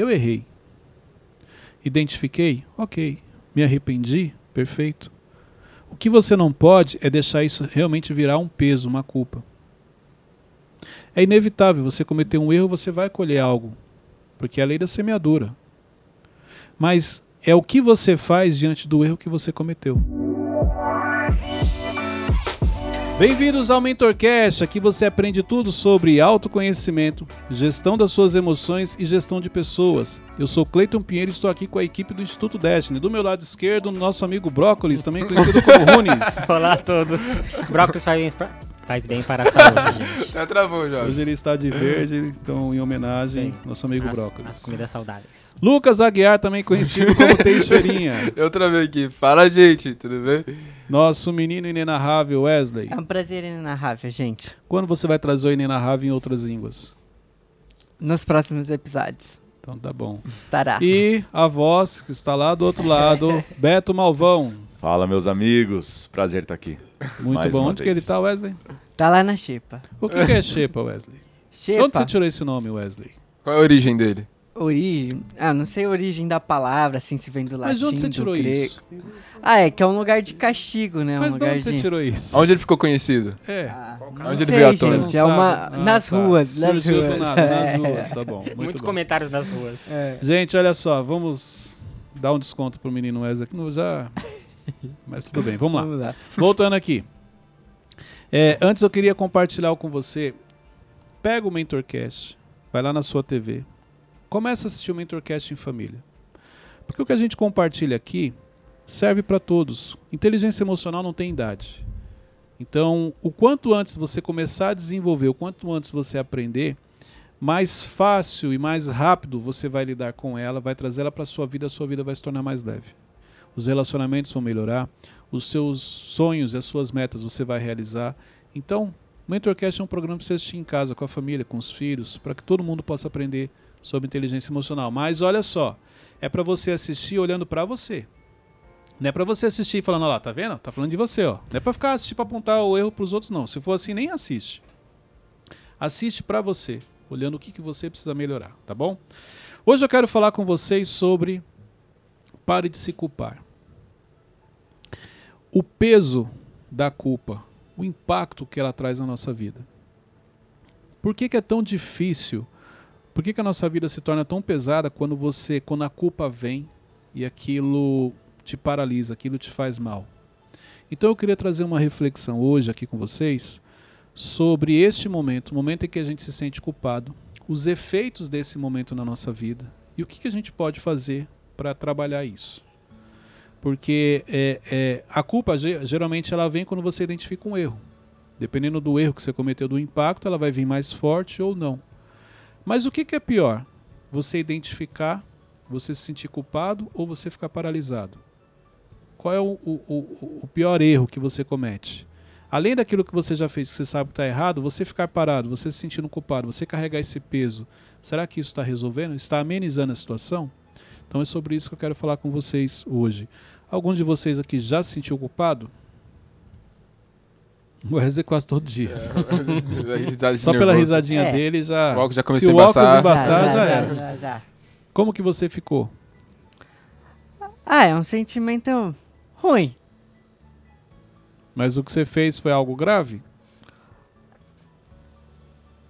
Eu errei. Identifiquei? Ok. Me arrependi? Perfeito. O que você não pode é deixar isso realmente virar um peso, uma culpa. É inevitável, você cometer um erro, você vai colher algo, porque é a lei da semeadura. Mas é o que você faz diante do erro que você cometeu. Bem-vindos ao MentorCast, aqui você aprende tudo sobre autoconhecimento, gestão das suas emoções e gestão de pessoas. Eu sou Cleiton Pinheiro e estou aqui com a equipe do Instituto Destiny. Do meu lado esquerdo, nosso amigo Brócolis, também conhecido como Runes. Olá a todos. Brócolis faz. Faz bem para a saúde, gente. Já travou, Jorge. Hoje ele está de verde, então em homenagem Sim. ao nosso amigo As, Brócolis. as comidas saudáveis. Lucas Aguiar, também conhecido como Teixeirinha. Eu travei aqui. Fala, gente, tudo bem? Nosso menino inenarrável Wesley. É um prazer inenarrável, gente. Quando você vai trazer o inenarrável em outras línguas? Nos próximos episódios. Então tá bom. Estará. E a voz que está lá do outro lado, Beto Malvão. Fala, meus amigos. Prazer estar aqui. Muito Mais bom. Onde que vez. ele tá, Wesley? Tá lá na Xepa. O que, que é Shepa, Wesley? De Onde Xepa, você tirou esse nome, Wesley? Qual é a origem dele? origem... Ah, não sei a origem da palavra, assim, se vem do latim, Mas de onde você do tirou grego. isso? Ah, é que é um lugar de castigo, né? Um Mas de lugar onde você de... tirou isso? Onde ele ficou conhecido? É. Ah, Onde não ele sei, veio à tona? gente, é não uma... Ah, nas tá. ruas, nas Surgiu ruas. do nada, nas É. ruas, tá bom. Muito Muitos bom. comentários nas ruas. É. Gente, olha só, vamos dar um desconto pro menino Wesley aqui. No, já... Mas tudo bem, vamos lá. Vamos lá. Voltando aqui. É, antes eu queria compartilhar com você. Pega o MentorCast, vai lá na sua TV, começa a assistir o MentorCast em família. Porque o que a gente compartilha aqui serve para todos. Inteligência emocional não tem idade. Então, o quanto antes você começar a desenvolver, o quanto antes você aprender, mais fácil e mais rápido você vai lidar com ela, vai trazer ela para sua vida, a sua vida vai se tornar mais leve. Os relacionamentos vão melhorar, os seus sonhos e as suas metas você vai realizar. Então, MentorCast é um programa para você assistir em casa, com a família, com os filhos, para que todo mundo possa aprender sobre inteligência emocional. Mas olha só, é para você assistir olhando para você. Não é para você assistir falando, lá, tá vendo? Tá falando de você, ó. Não é para ficar assistindo para apontar o erro para os outros, não. Se for assim, nem assiste. Assiste para você, olhando o que, que você precisa melhorar, tá bom? Hoje eu quero falar com vocês sobre pare de se culpar. O peso da culpa, o impacto que ela traz na nossa vida. Por que, que é tão difícil? Por que, que a nossa vida se torna tão pesada quando você, quando a culpa vem e aquilo te paralisa, aquilo te faz mal? Então eu queria trazer uma reflexão hoje aqui com vocês sobre este momento, o momento em que a gente se sente culpado, os efeitos desse momento na nossa vida e o que, que a gente pode fazer para trabalhar isso. Porque é, é, a culpa ge- geralmente ela vem quando você identifica um erro. Dependendo do erro que você cometeu, do impacto, ela vai vir mais forte ou não. Mas o que, que é pior? Você identificar, você se sentir culpado ou você ficar paralisado? Qual é o, o- o- o pior erro que você comete? Além daquilo que você já fez, que você sabe que está errado, você ficar parado, você se sentindo culpado, você carregar esse peso, será que isso está resolvendo? Está amenizando a situação? Então é sobre isso que eu quero falar com vocês hoje. Algum de vocês aqui já se sentiu culpado? O Wesley quase todo dia. De Só pela risadinha É. dele já. O óculos já Se começou o a embaçar. embaçar, já, já, era. já, já. Como que você ficou? Ah, é um sentimento ruim. Mas o que você fez foi algo grave?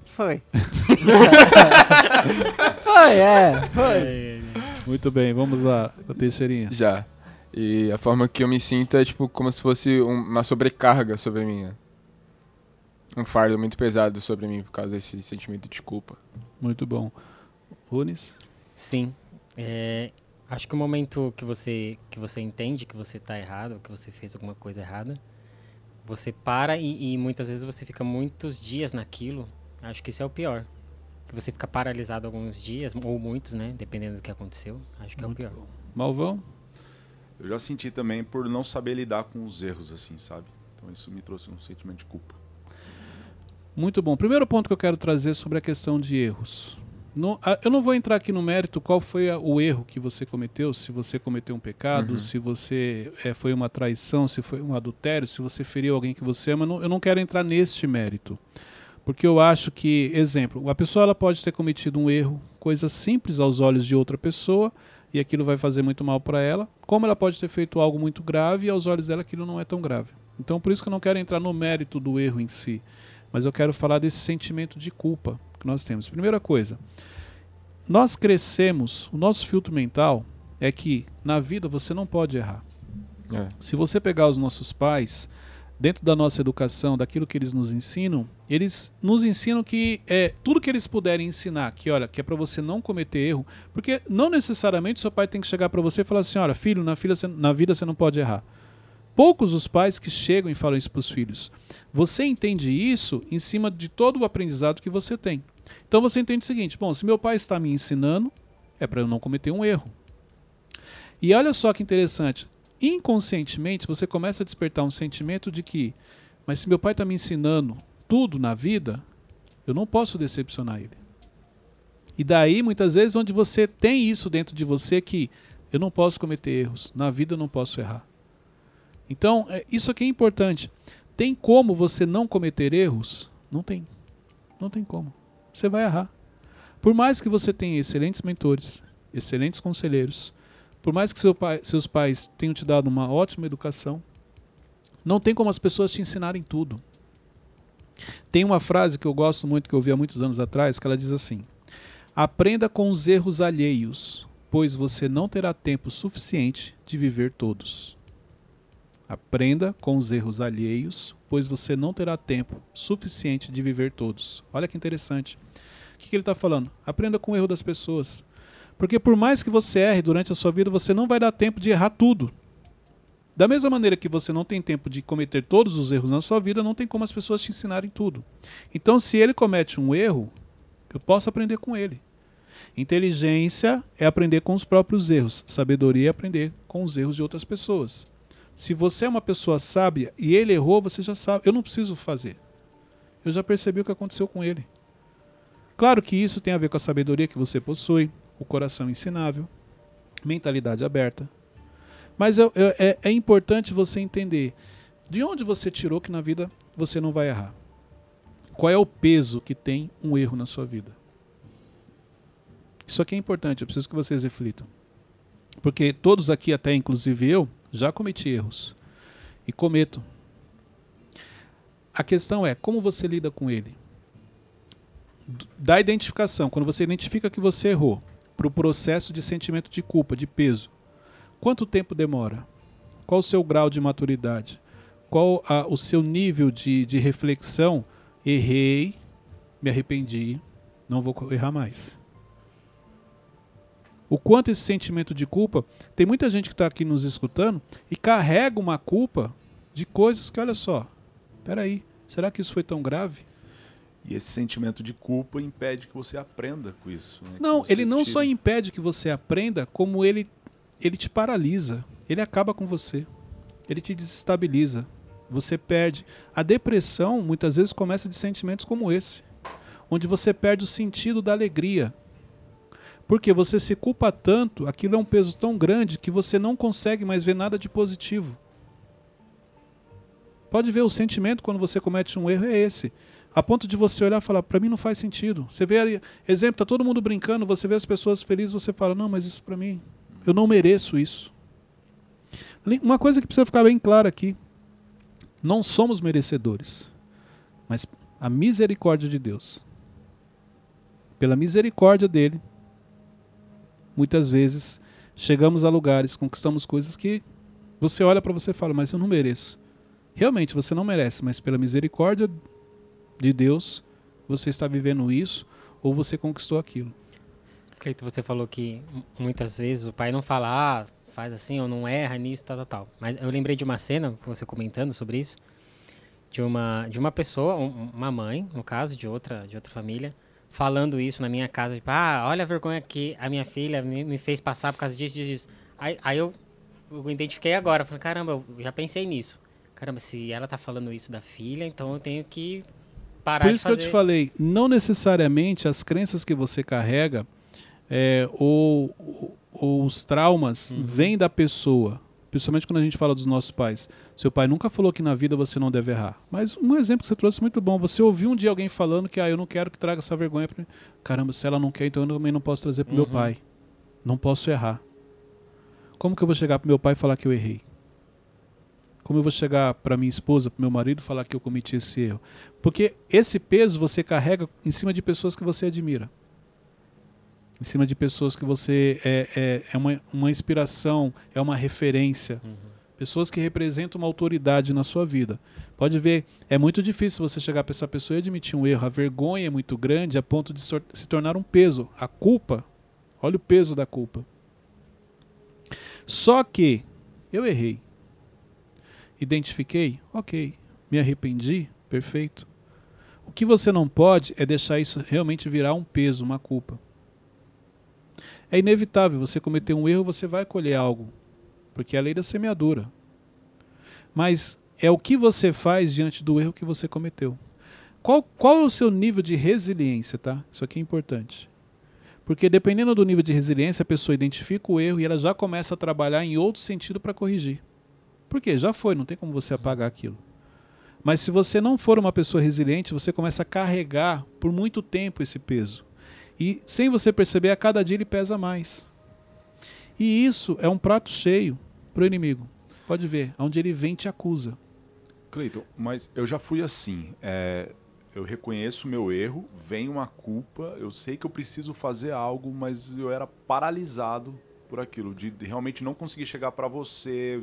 Foi. foi, é. Foi. Muito bem, vamos lá, Teixeirinha. Já. E a forma que eu me sinto é tipo como se fosse um- uma sobrecarga sobre mim. né? Um fardo muito pesado sobre mim por causa desse sentimento de culpa. Muito bom. Runes? Sim. É, acho que o momento que você, que você entende que você está errado, que você fez alguma coisa errada, você para e, e muitas vezes você fica muitos dias naquilo. Acho que isso é o pior. Que você fica paralisado alguns dias, ou muitos, né? Dependendo do que aconteceu. Acho que é o Muito pior. bom. Malvão? Eu já senti também por não saber lidar com os erros, assim, sabe? Então isso me trouxe um sentimento de culpa. Muito bom. Primeiro ponto que eu quero trazer sobre a questão de erros. Não- eu não vou entrar aqui no mérito qual foi a- o erro que você cometeu, se você cometeu um pecado, Uhum. se você eh, foi uma traição, se foi um adultério, se você feriu alguém que você ama. não- eu não quero entrar neste mérito. Porque eu acho que, exemplo, a pessoa ela pode ter cometido um erro coisa simples aos olhos de outra pessoa e aquilo vai fazer muito mal para ela, como ela pode ter feito algo muito grave e aos olhos dela aquilo não é tão grave. Então, por isso que eu não quero entrar no mérito do erro em si, mas eu quero falar desse sentimento de culpa que nós temos. Primeira coisa, nós crescemos, o nosso filtro mental é que na vida você não pode errar. É. Se você pegar os nossos pais, dentro da nossa educação, daquilo que eles nos ensinam, eles nos ensinam que é tudo que eles puderem ensinar, que olha, que é para você não cometer erro, porque não necessariamente seu pai tem que chegar para você e falar assim, olha, filho, na, filha, na vida você não pode errar. Poucos os pais que chegam e falam isso para os filhos. Você entende isso em cima de todo o aprendizado que você tem. Então você entende o seguinte: bom, se meu pai está me ensinando, é para eu não cometer um erro. E olha só que interessante. Inconscientemente você começa a despertar um sentimento de que, mas se meu pai está me ensinando tudo na vida, eu não posso decepcionar ele. E daí, muitas vezes, onde você tem isso dentro de você que eu não posso cometer erros, na vida eu não posso errar. Então, é, isso aqui é importante. Tem como você não cometer erros? Não tem. Não tem como. Você vai errar. Por mais que você tenha excelentes mentores, excelentes conselheiros, por mais que seu pai, seus pais tenham te dado uma ótima educação, não tem como as pessoas te ensinarem tudo. Tem uma frase que eu gosto muito, que eu ouvi há muitos anos atrás, que ela diz assim: Aprenda com os erros alheios, pois você não terá tempo suficiente de viver todos. Aprenda com os erros alheios, pois você não terá tempo suficiente de viver todos. Olha que interessante. O que, que ele está falando? Aprenda com o erro das pessoas. Porque por mais que você erre durante a sua vida, você não vai dar tempo de errar tudo. Da mesma maneira que você não tem tempo de cometer todos os erros na sua vida, não tem como as pessoas te ensinarem tudo. Então, se ele comete um erro, eu posso aprender com ele. Inteligência é aprender com os próprios erros. Sabedoria é aprender com os erros de outras pessoas. Se você é uma pessoa sábia e ele errou, você já sabe. Eu não preciso fazer. Eu já percebi o que aconteceu com ele. Claro que isso tem a ver com a sabedoria que você possui, o coração ensinável, mentalidade aberta. Mas é, é, é importante você entender de onde você tirou que na vida você não vai errar. Qual é o peso que tem um erro na sua vida? Isso aqui é importante, eu preciso que vocês reflitam. Porque todos aqui, até inclusive eu, já cometi erros. E cometo. A questão é como você lida com ele. Da identificação, quando você identifica que você errou, para o processo de sentimento de culpa, de peso. Quanto tempo demora? Qual o seu grau de maturidade? Qual a, o seu nível de, de reflexão? Errei, me arrependi, não vou errar mais. O quanto esse sentimento de culpa. Tem muita gente que está aqui nos escutando e carrega uma culpa de coisas que, olha só, peraí, será que isso foi tão grave? E esse sentimento de culpa impede que você aprenda com isso. Né? Não, ele não só impede que você aprenda, como ele, ele te paralisa. Ele acaba com você. Ele te desestabiliza. Você perde. A depressão muitas vezes começa de sentimentos como esse, onde você perde o sentido da alegria. Porque você se culpa tanto, aquilo é um peso tão grande que você não consegue mais ver nada de positivo. Pode ver o sentimento quando você comete um erro é esse. A ponto de você olhar e falar, para mim não faz sentido. Você vê exemplo, tá todo mundo brincando, você vê as pessoas felizes, você fala, não, mas isso para mim, eu não mereço isso. Uma coisa que precisa ficar bem clara aqui, não somos merecedores, mas a misericórdia de Deus. Pela misericórdia dele, muitas vezes chegamos a lugares, conquistamos coisas que você olha para você e fala, mas eu não mereço. Realmente você não merece, mas pela misericórdia de Deus, você está vivendo isso ou você conquistou aquilo. Cleito, você falou que muitas vezes o pai não fala, ah, faz assim ou não erra nisso, tal, tal, tal. Mas eu lembrei de uma cena, você comentando sobre isso, de uma, de uma pessoa, um- uma mãe, no caso, de outra, de outra família, falando isso na minha casa, tipo, ah, olha a vergonha que a minha filha me, me fez passar por causa disso, disso, disso. Aí, aí eu, eu identifiquei agora, falei, caramba, eu já pensei nisso. Caramba, se ela tá falando isso da filha, então eu tenho que parar Por isso que eu te falei, não necessariamente as crenças que você carrega é, ou, ou os traumas Uhum. vêm da pessoa. Principalmente quando a gente fala dos nossos pais. Seu pai nunca falou que na vida você não deve errar. Mas um exemplo que você trouxe é muito bom. Você ouviu um dia alguém falando que ah, eu não quero que traga essa vergonha para mim. Caramba, se ela não quer, então eu também não posso trazer para meu Uhum. pai. Não posso errar. Como que eu vou chegar para meu pai e falar que eu errei? Como eu vou chegar para minha esposa, para meu marido falar que eu cometi esse erro? Porque esse peso você carrega em cima de pessoas que você admira. Em cima de pessoas que você é, é, é uma, uma inspiração, é uma referência. Pessoas que representam uma autoridade na sua vida. Pode ver, é muito difícil você chegar para essa pessoa e admitir um erro. A vergonha é muito grande a ponto de se tornar um peso. A culpa, olha o peso da culpa. Só que eu errei. Identifiquei? Ok. Me arrependi? Perfeito. O que você não pode é deixar isso realmente virar um peso, uma culpa. É inevitável, você cometer um erro, você vai colher algo, porque é a lei da semeadura. Mas é o que você faz diante do erro que você cometeu. Qual, qual é o seu nível de resiliência, tá? Isso aqui é importante. Porque dependendo do nível de resiliência, a pessoa identifica o erro e ela já começa a trabalhar em outro sentido para corrigir. Por quê? Já foi, não tem como você apagar aquilo. Mas se você não for uma pessoa resiliente, você começa a carregar por muito tempo esse peso. E sem você perceber, a cada dia ele pesa mais. E isso é um prato cheio para o inimigo. Pode ver, onde ele vem te acusa. Cleiton, mas eu já fui assim. é, eu reconheço o meu erro, vem uma culpa, eu sei que eu preciso fazer algo, mas eu era paralisado por aquilo, de, de realmente não conseguir chegar para você,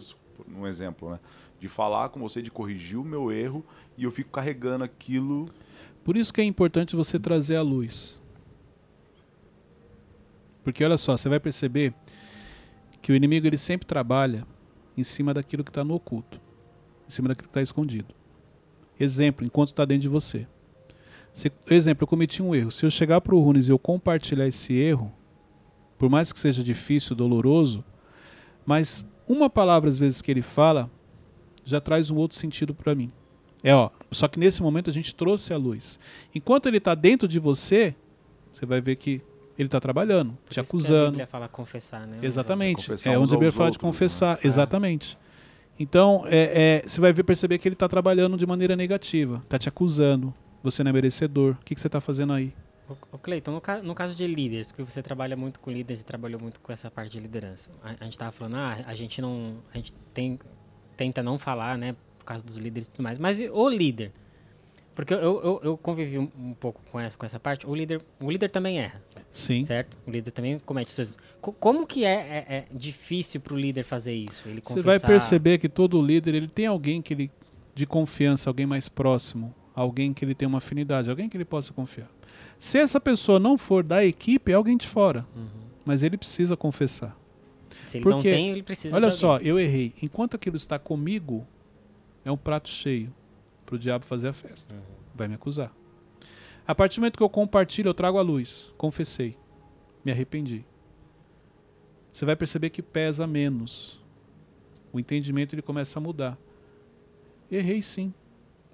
um exemplo, né? De falar com você, de corrigir o meu erro, e eu fico carregando aquilo. Por isso que é importante você trazer a luz. Porque olha só, você vai perceber que o inimigo ele sempre trabalha em cima daquilo que está no oculto, em cima daquilo que está escondido. Exemplo, enquanto está dentro de você. Se, exemplo, eu cometi um erro. Se eu chegar para o Runes e eu compartilhar esse erro, por mais que seja difícil, doloroso, mas uma palavra às vezes que ele fala já traz um outro sentido para mim. É, ó, só que nesse momento a gente trouxe a luz. Enquanto ele está dentro de você, você vai ver que ele está trabalhando, Por te A acusando. Bíblia fala confessar, né? Exatamente. Confessar É onde a Bíblia fala de outros, né? confessar. É. Exatamente. Então, é, é, você vai ver, perceber que ele está trabalhando de maneira negativa. Está te acusando. Você não é merecedor. O que, que você está fazendo aí? Ô, Cleiton, no, ca- no caso de líderes, que você trabalha muito com líderes e trabalhou muito com essa parte de liderança. A, a gente tava falando, ah, a gente não. A gente tem, tenta não falar, né? Por causa dos líderes e tudo mais. Mas o líder? Porque eu, eu, eu convivi um, um pouco com essa, com essa parte. O líder, o líder também erra, Sim. certo? O líder também comete seus. Co- Como que é, é, é difícil pro líder fazer isso? Ele Você vai confessar- perceber que todo líder ele tem alguém que ele de confiança, alguém mais próximo, alguém que ele tem uma afinidade, alguém que ele possa confiar. Se essa pessoa não for da equipe, é alguém de fora. Uhum. Mas ele precisa confessar. Se ele Porque, não tem, ele precisa. Olha só, eu errei. Enquanto aquilo está comigo, é um prato cheio para o diabo fazer a festa. Uhum. Vai me acusar. A partir do momento que eu compartilho, eu trago a luz. Confessei. Me arrependi. Você vai perceber que pesa menos. O entendimento ele começa a mudar. Errei sim.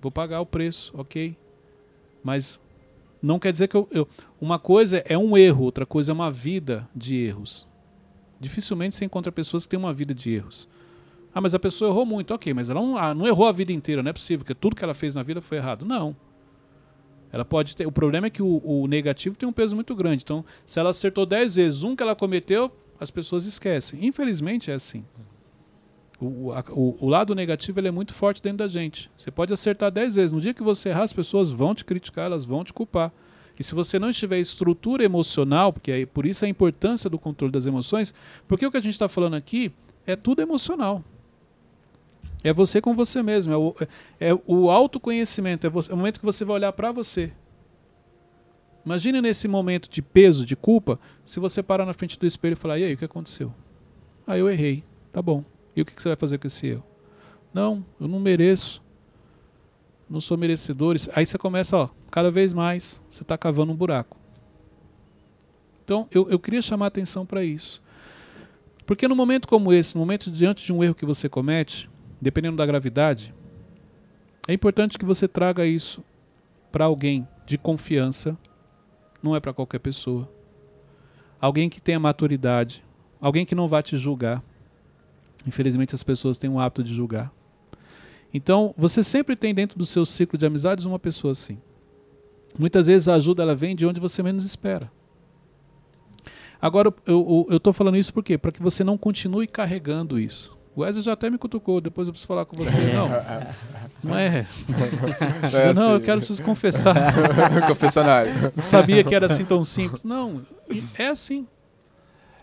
Vou pagar o preço, ok. Mas não quer dizer que eu, eu. Uma coisa é um erro, outra coisa é uma vida de erros. Dificilmente você encontra pessoas que têm uma vida de erros. Ah, mas a pessoa errou muito. Ok, mas ela não, ah, não errou a vida inteira, não é possível, porque tudo que ela fez na vida foi errado. Não. Ela pode ter. O problema é que o, o negativo tem um peso muito grande. Então, se ela acertou 10 vezes um que ela cometeu, as pessoas esquecem. Infelizmente é assim. O, o, lado negativo ele é muito forte dentro da gente. Você pode acertar 10 vezes. No dia que você errar, as pessoas vão te criticar, elas vão te culpar. E se você não estiver estrutura emocional, porque é por isso a importância do controle das emoções, porque o que a gente está falando aqui é tudo emocional. É você com você mesmo, é o, é o autoconhecimento, é, você- é o momento que você vai olhar para você. Imagine nesse momento de peso, de culpa, se você parar na frente do espelho e falar: e aí, o que aconteceu? Ah, eu errei. Tá bom. E o que você vai fazer com esse erro? Não, eu não mereço. Não sou merecedor. Aí você começa, ó, cada vez mais, você está cavando um buraco. Então, eu, eu queria chamar a atenção para isso. Porque no momento como esse, no momento diante de um erro que você comete, dependendo da gravidade, é importante que você traga isso para alguém de confiança, não é para qualquer pessoa. Alguém que tenha maturidade, alguém que não vá te julgar, Infelizmente as pessoas têm o hábito de julgar. Então, você sempre tem dentro do seu ciclo de amizades uma pessoa assim. Muitas vezes a ajuda ela vem de onde você menos espera. Agora, eu estou falando isso por quê? Para que você não continue carregando isso. O Wesley já até me cutucou, depois eu preciso falar com você. Não, não é. É não, eu assim. quero preciso confessar. Confessionário. Não sabia que era assim tão simples. Não, é assim.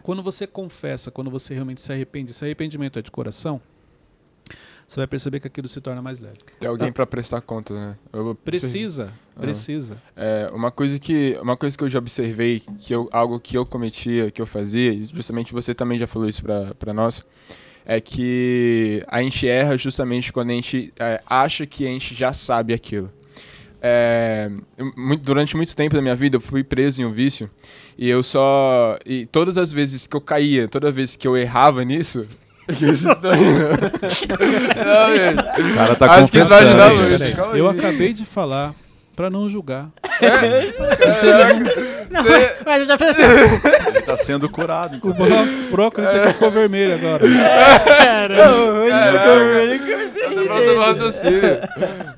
Quando você confessa, quando você realmente se arrepende, se arrependimento é de coração, você vai perceber que aquilo se torna mais leve. Tem alguém pra prestar conta, né? Eu- Precisa, Ah. precisa. É, uma coisa que uma coisa que eu já observei, que eu, algo que eu cometia, que eu fazia, e justamente você também já falou isso pra pra nós, é que a gente erra justamente quando a gente é, acha que a gente já sabe aquilo. É, durante muito tempo da minha vida eu fui preso em um vício e eu só e todas as vezes que eu caía, toda vez que eu errava nisso, que vocês estão rindo? Não, gente. O cara tá Acho confessando. muito. Peraí, calma eu aí. acabei de falar para não julgar. Você- Mas eu já fiz assim. Ele tá sendo curado. O enquanto- bró- brócolis aqui ficou vermelho agora. Volta no raciocínio.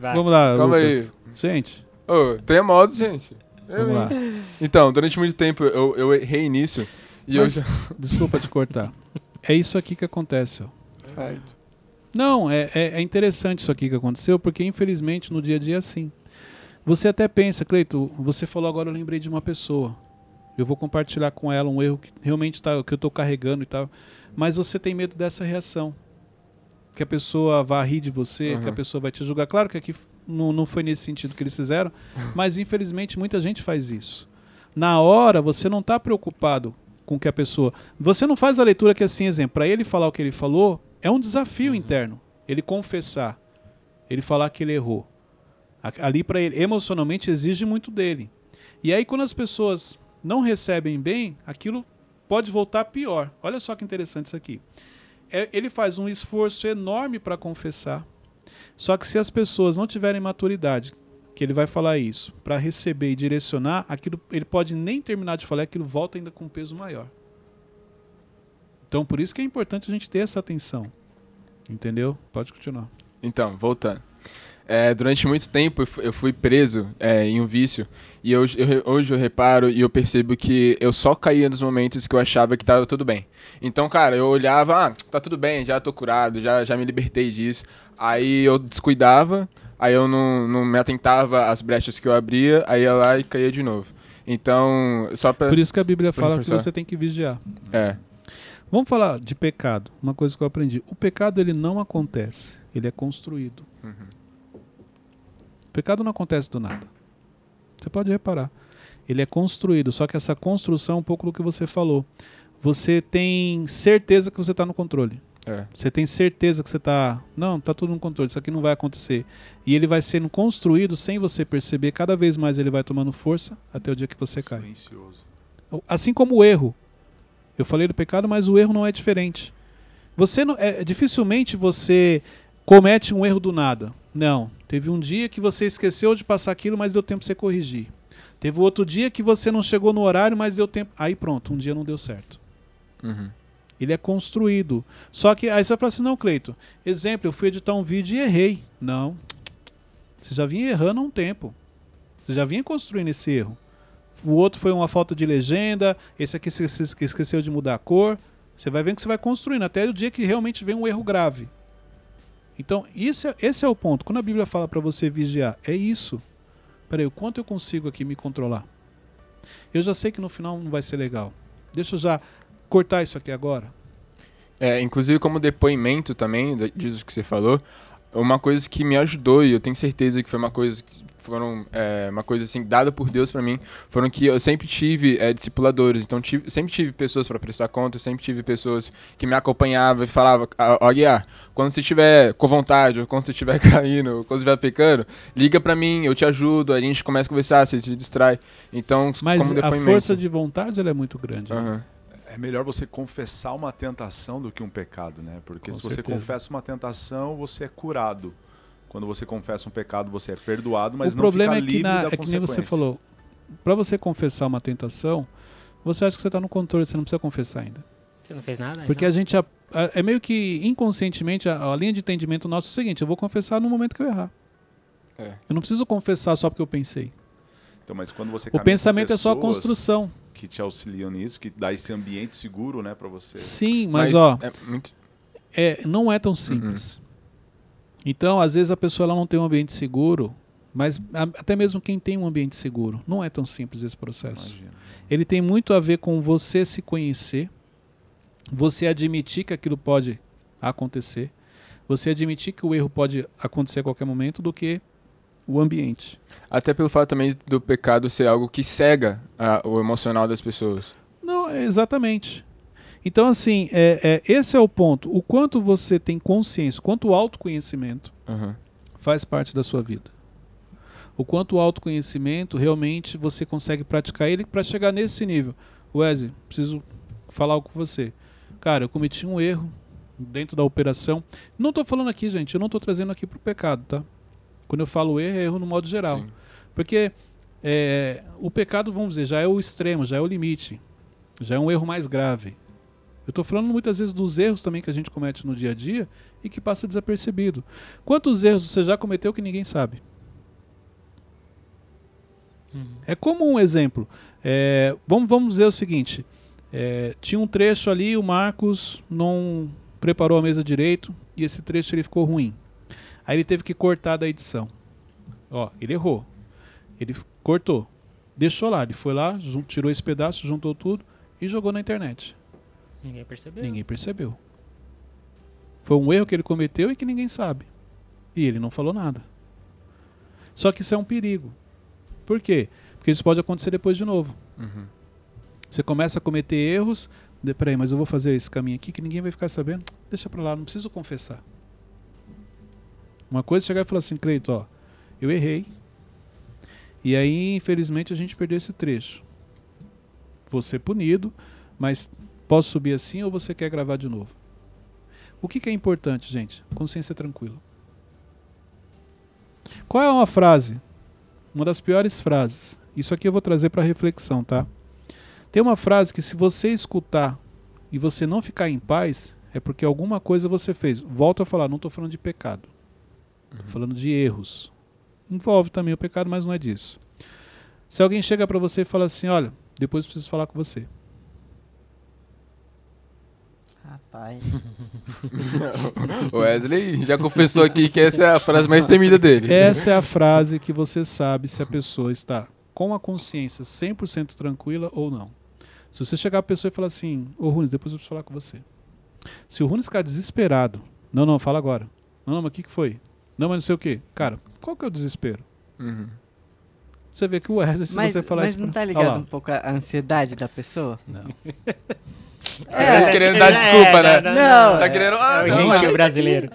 Vai. Vamos lá, Calma Lucas. Gente, Ô, tenha modo, gente. Eu, vamos lá. Então, durante muito tempo eu, eu errei nisso. E eu Mas- já. Desculpa te cortar. É isso aqui que acontece, ó. Não, é, é, é interessante isso aqui que aconteceu, porque infelizmente no dia a dia é assim. Você até pensa, Cleito, você falou agora, eu lembrei de uma pessoa. Eu vou compartilhar com ela um erro que realmente tá, que eu estou carregando e tal. Mas você tem medo dessa reação. Que a pessoa vá rir de você, Uhum. que a pessoa vai te julgar. Claro que aqui não, não foi nesse sentido que eles fizeram, mas infelizmente muita gente faz isso. Na hora, você não está preocupado com que a pessoa. Você não faz a leitura que assim, exemplo, para ele falar o que ele falou, é um desafio interno. Ele confessar, ele falar que ele errou. Ali para ele, emocionalmente, exige muito dele. E aí, quando as pessoas não recebem bem, aquilo pode voltar pior. Olha só que interessante isso aqui. É- ele faz um esforço enorme para confessar. Só que se as pessoas não tiverem maturidade, que ele vai falar isso, para receber e direcionar, aquilo ele pode nem terminar de falar, aquilo volta ainda com um peso maior. Então, por isso que é importante a gente ter essa atenção. Entendeu? Pode continuar. Então, voltando. É, durante muito tempo eu fu- eu fui preso é, em um vício. E hoje eu, hoje eu reparo e eu percebo que eu só caía nos momentos que eu achava que tava tudo bem. Então, cara, eu olhava, ah, tá tudo bem, já tô curado, já, já me libertei disso. Aí eu descuidava, aí eu não, não me atentava às brechas que eu abria, aí ia lá e caía de novo. Então, só pra. Por isso que a Bíblia fala que reforçar. você tem que vigiar. É. Vamos falar de pecado. Uma coisa que eu aprendi. O pecado ele não acontece, ele é construído. O pecado não acontece do nada. Você pode reparar. Ele é construído, só que essa construção é um pouco do que você falou. Você tem certeza que você está no controle. É. Você tem certeza que você está. Não, está tudo no controle, isso aqui não vai acontecer. E ele vai sendo construído sem você perceber, cada vez mais ele vai tomando força até o dia que você cai. Silencioso. Assim como o erro. Eu falei do pecado, mas o erro não é diferente. Você não, é, dificilmente você comete um erro do nada. Não. Teve um dia que você esqueceu de passar aquilo, mas deu tempo para você corrigir. Teve outro dia que você não chegou no horário, mas deu tempo. Aí pronto, um dia não deu certo. Uhum. Ele é construído. Só que aí você vai falar assim, não, Cleito, exemplo, eu fui editar um vídeo e errei. Não. Você já vinha errando há um tempo. Você já vinha construindo esse erro. O outro foi uma falta de legenda, esse aqui esqueceu de mudar a cor. Você vai vendo que você vai construindo até o dia que realmente vem um erro grave. Então, isso é- esse é o ponto. Quando a Bíblia fala para você vigiar, é isso. Peraí, o quanto eu consigo aqui me controlar? Eu já sei que no final não vai ser legal. Deixa eu já cortar isso aqui agora. É, inclusive como depoimento também disso que você falou, uma coisa que me ajudou e eu tenho certeza que foi uma coisa que foram é, uma coisa assim dada por Deus pra mim, foram que eu sempre tive é, discipuladores, então tive, sempre tive pessoas pra prestar conta, sempre tive pessoas que me acompanhavam e falavam, "Ah, ó Guiar, quando você estiver com vontade, ou quando você estiver caindo, ou quando você estiver pecando, liga pra mim, eu te ajudo, a gente começa a conversar, você se distrai. Então, Mas a força de vontade ela é muito grande. né? É melhor você confessar uma tentação do que um pecado, né? Porque Com se você certeza. confessa uma tentação, você é curado. Quando você confessa um pecado, você é perdoado, mas o não problema fica é que, livre na, da é que nem você falou. Pra você confessar uma tentação, você acha que você tá no controle, você não precisa confessar ainda. Você não fez nada? Porque então? a gente a- a- é meio que inconscientemente a, a linha de entendimento nosso é o seguinte: eu vou confessar no momento que eu errar. É. Eu não preciso confessar só porque eu pensei. Então, mas quando você O pensamento é só a pessoas construção. Que te auxiliam nisso, que dá esse ambiente seguro, né, para você. Sim, mas, ó, é muito. é, não é tão simples. Então, às vezes a pessoa ela não tem um ambiente seguro, mas a- até mesmo quem tem um ambiente seguro, não é tão simples esse processo. Imagina. Ele tem muito a ver com você se conhecer, você admitir que aquilo pode acontecer, você admitir que o erro pode acontecer a qualquer momento, do que o ambiente. Até pelo fato também do pecado ser algo que cega a- o emocional das pessoas. Não, exatamente. Então, assim, é, é, esse é o ponto. O quanto você tem consciência, o quanto o autoconhecimento Aham. faz parte da sua vida. O quanto o autoconhecimento realmente você consegue praticar ele para chegar nesse nível. Wesley, preciso falar algo com você. Cara, eu cometi um erro dentro da operação. Não estou falando aqui, gente, eu não estou trazendo aqui para o pecado, tá? Quando eu falo erro, é erro no modo geral. Sim. Porque é, o pecado, vamos dizer, já é o extremo, já é o limite. Já é um erro mais grave. Eu estou falando muitas vezes dos erros também que a gente comete no dia a dia e que passa desapercebido. Quantos erros você já cometeu que ninguém sabe? É como um exemplo. É, vamos, vamos dizer o seguinte: é, tinha um trecho ali, o Marcos não preparou a mesa direito e esse trecho ele ficou ruim. Aí ele teve que cortar da edição. Ó, ele errou. Ele cortou. Deixou lá. Ele foi lá, tirou esse pedaço, juntou tudo e jogou na internet. Ninguém percebeu. Ninguém percebeu. Foi um erro que ele cometeu e que ninguém sabe. E ele não falou nada. Só que isso é um perigo. Por quê? Porque isso pode acontecer depois de novo. Uhum. Você começa a cometer erros. De, peraí, mas eu vou fazer esse caminho aqui que ninguém vai ficar sabendo. Deixa pra lá, não preciso confessar. Uma coisa é chegar e falar assim, Cleito, ó, eu errei. E aí, infelizmente, a gente perdeu esse trecho. Vou ser punido, mas posso subir assim ou você quer gravar de novo? O que, que é importante, gente? Consciência tranquila. Qual é uma frase? Uma das piores frases. Isso aqui eu vou trazer para reflexão, tá? Tem uma frase que se você escutar e você não ficar em paz, é porque alguma coisa você fez. Volto a falar, não estou falando de pecado. Estou falando de erros. Envolve também o pecado, mas não é disso. Se alguém chega para você e fala assim, olha, depois eu preciso falar com você. Rapaz. O Wesley já confessou aqui que essa é a frase mais temida dele. Essa é a frase que você sabe se a pessoa está com a consciência 100% tranquila ou não. Se você chegar a pessoa e falar assim, ô Runes, depois eu preciso falar com você. Se o Runes ficar desesperado, não, não, fala agora. Não, não, mas o que, que foi? Não, mas não sei o quê. Cara, qual que é o desespero? Uhum. Você vê que o Wesley, se mas você falar mas isso... não pra- tá ligado lá. um pouco a ansiedade da pessoa? Não. Tá querendo dar desculpa, né? não, Tá querendo. Ah, É o não, mas- brasileiro.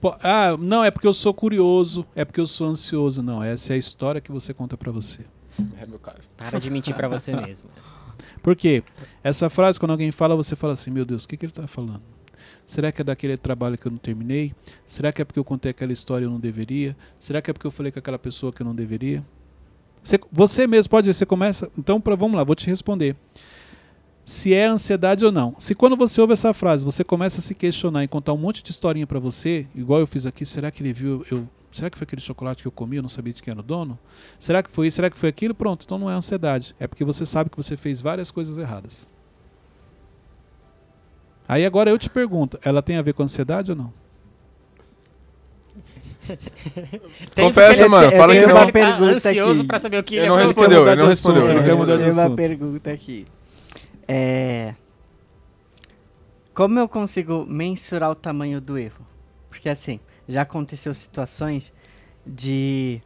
Pô, Ah, não, é porque eu sou curioso, é porque eu sou ansioso. Não, essa é a história que você conta pra você. É, meu cara. Para de mentir pra você mesmo. Por quê? Essa frase, quando alguém fala, você fala assim, meu Deus, o que, que ele está falando? Será que é daquele trabalho que eu não terminei? Será que é porque eu contei aquela história e eu não deveria? Será que é porque eu falei com aquela pessoa que eu não deveria? Você, você mesmo pode, você começa. Então, pra, vamos lá, vou te responder. Se é ansiedade ou não. Se quando você ouve essa frase, você começa a se questionar e contar um monte de historinha pra você, igual eu fiz aqui, será que ele viu eu. Será que foi aquele chocolate que eu comi? Eu não sabia de quem era o dono? Será que foi isso? Será que foi aquilo? Pronto, então não é ansiedade. É porque você sabe que você fez várias coisas erradas. Aí agora eu te pergunto, ela tem a ver com ansiedade ou não? Tem, Confessa, porque mano, fala que uma não. Ele tá pergunta ansioso aqui. pra saber o que Ele ele não respondeu, ele não de respondeu. ele não quer Eu mudar de tenho uma pergunta aqui. É... Como eu consigo mensurar o tamanho do erro? Porque assim, já aconteceu situações de